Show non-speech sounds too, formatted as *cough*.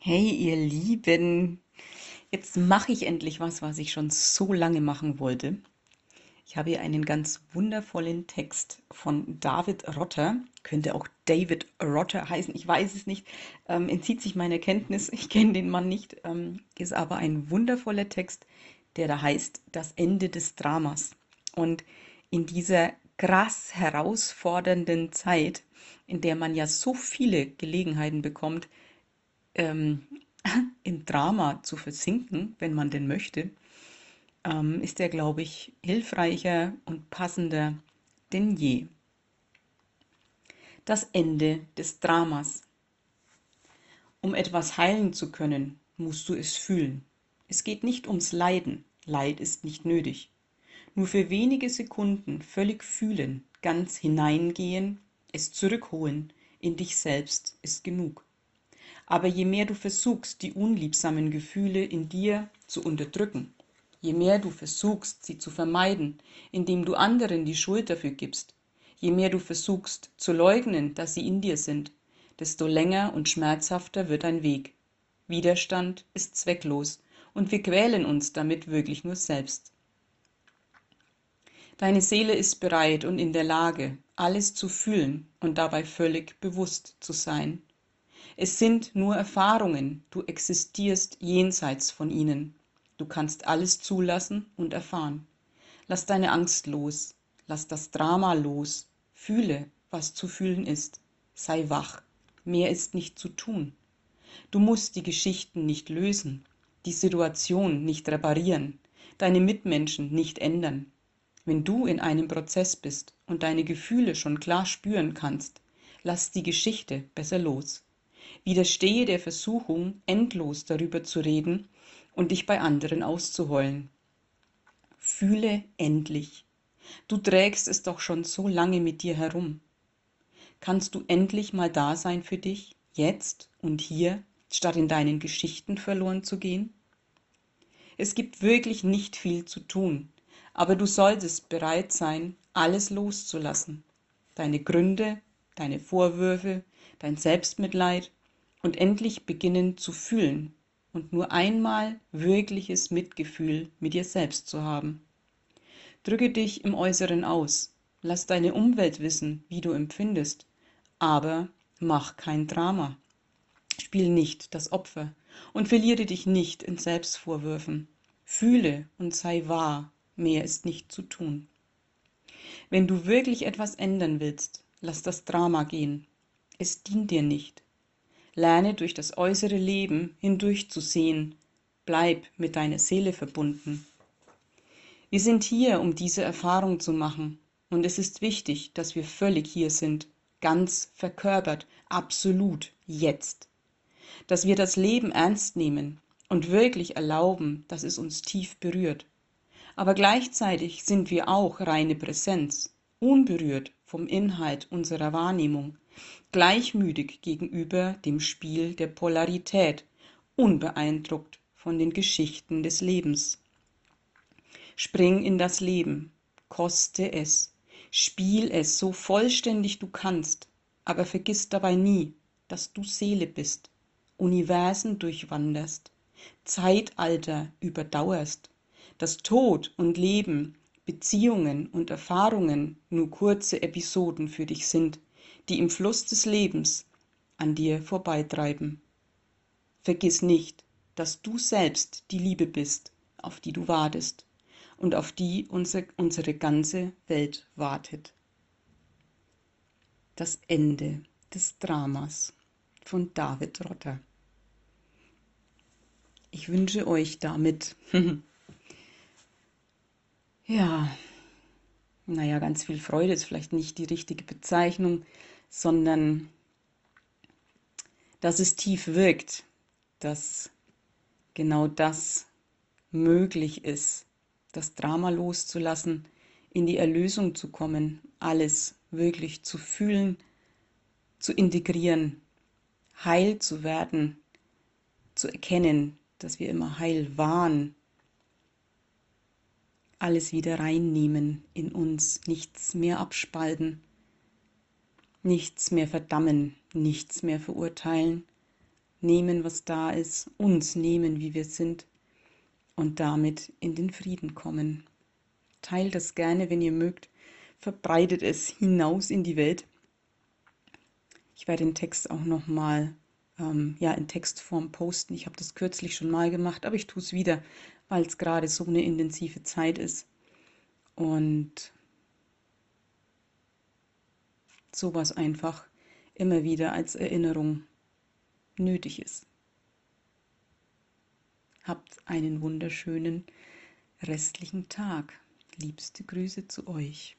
Hey, ihr Lieben, jetzt mache ich endlich was, was ich schon so lange machen wollte. Ich habe hier einen ganz wundervollen Text von David Rotter, könnte auch David Rotter heißen, ich weiß es nicht, ähm, entzieht sich meiner Kenntnis, ich kenne den Mann nicht, ähm, ist aber ein wundervoller Text, der da heißt Das Ende des Dramas. Und in dieser krass herausfordernden Zeit, in der man ja so viele Gelegenheiten bekommt, ähm, *laughs* im Drama zu versinken, wenn man denn möchte, ähm, ist er, glaube ich, hilfreicher und passender denn je. Das Ende des Dramas. Um etwas heilen zu können, musst du es fühlen. Es geht nicht ums Leiden. Leid ist nicht nötig. Nur für wenige Sekunden völlig fühlen, ganz hineingehen, es zurückholen in dich selbst ist genug. Aber je mehr du versuchst, die unliebsamen Gefühle in dir zu unterdrücken, je mehr du versuchst, sie zu vermeiden, indem du anderen die Schuld dafür gibst, je mehr du versuchst zu leugnen, dass sie in dir sind, desto länger und schmerzhafter wird dein Weg. Widerstand ist zwecklos und wir quälen uns damit wirklich nur selbst. Deine Seele ist bereit und in der Lage, alles zu fühlen und dabei völlig bewusst zu sein. Es sind nur Erfahrungen, du existierst jenseits von ihnen. Du kannst alles zulassen und erfahren. Lass deine Angst los, lass das Drama los, fühle, was zu fühlen ist. Sei wach, mehr ist nicht zu tun. Du musst die Geschichten nicht lösen, die Situation nicht reparieren, deine Mitmenschen nicht ändern. Wenn du in einem Prozess bist und deine Gefühle schon klar spüren kannst, lass die Geschichte besser los widerstehe der Versuchung, endlos darüber zu reden und dich bei anderen auszuheulen. Fühle endlich. Du trägst es doch schon so lange mit dir herum. Kannst du endlich mal da sein für dich, jetzt und hier, statt in deinen Geschichten verloren zu gehen? Es gibt wirklich nicht viel zu tun, aber du solltest bereit sein, alles loszulassen. Deine Gründe, deine Vorwürfe, dein Selbstmitleid, und endlich beginnen zu fühlen und nur einmal wirkliches Mitgefühl mit dir selbst zu haben. Drücke dich im Äußeren aus, lass deine Umwelt wissen, wie du empfindest, aber mach kein Drama. Spiel nicht das Opfer und verliere dich nicht in Selbstvorwürfen. Fühle und sei wahr, mehr ist nicht zu tun. Wenn du wirklich etwas ändern willst, lass das Drama gehen. Es dient dir nicht. Lerne durch das äußere Leben hindurchzusehen. Bleib mit deiner Seele verbunden. Wir sind hier, um diese Erfahrung zu machen. Und es ist wichtig, dass wir völlig hier sind, ganz verkörpert, absolut jetzt. Dass wir das Leben ernst nehmen und wirklich erlauben, dass es uns tief berührt. Aber gleichzeitig sind wir auch reine Präsenz, unberührt vom Inhalt unserer Wahrnehmung, gleichmütig gegenüber dem Spiel der Polarität, unbeeindruckt von den Geschichten des Lebens. Spring in das Leben, koste es, spiel es so vollständig du kannst, aber vergiss dabei nie, dass du Seele bist, Universen durchwanderst, Zeitalter überdauerst, dass Tod und Leben, Beziehungen und Erfahrungen nur kurze Episoden für dich sind, die im Fluss des Lebens an dir vorbeitreiben. Vergiss nicht, dass du selbst die Liebe bist, auf die du wartest und auf die unsere, unsere ganze Welt wartet. Das Ende des Dramas von David Rotter. Ich wünsche euch damit, *laughs* ja, naja, ganz viel Freude ist vielleicht nicht die richtige Bezeichnung, sondern dass es tief wirkt, dass genau das möglich ist, das Drama loszulassen, in die Erlösung zu kommen, alles wirklich zu fühlen, zu integrieren, heil zu werden, zu erkennen, dass wir immer heil waren, alles wieder reinnehmen in uns, nichts mehr abspalten, nichts mehr verdammen, nichts mehr verurteilen, nehmen, was da ist, uns nehmen, wie wir sind und damit in den Frieden kommen. Teilt das gerne, wenn ihr mögt. Verbreitet es hinaus in die Welt. Ich werde den Text auch nochmal ähm, ja, in Textform posten. Ich habe das kürzlich schon mal gemacht, aber ich tue es wieder, weil es gerade so eine intensive Zeit ist. Und sowas einfach immer wieder als Erinnerung nötig ist. Habt einen wunderschönen restlichen Tag. Liebste Grüße zu euch.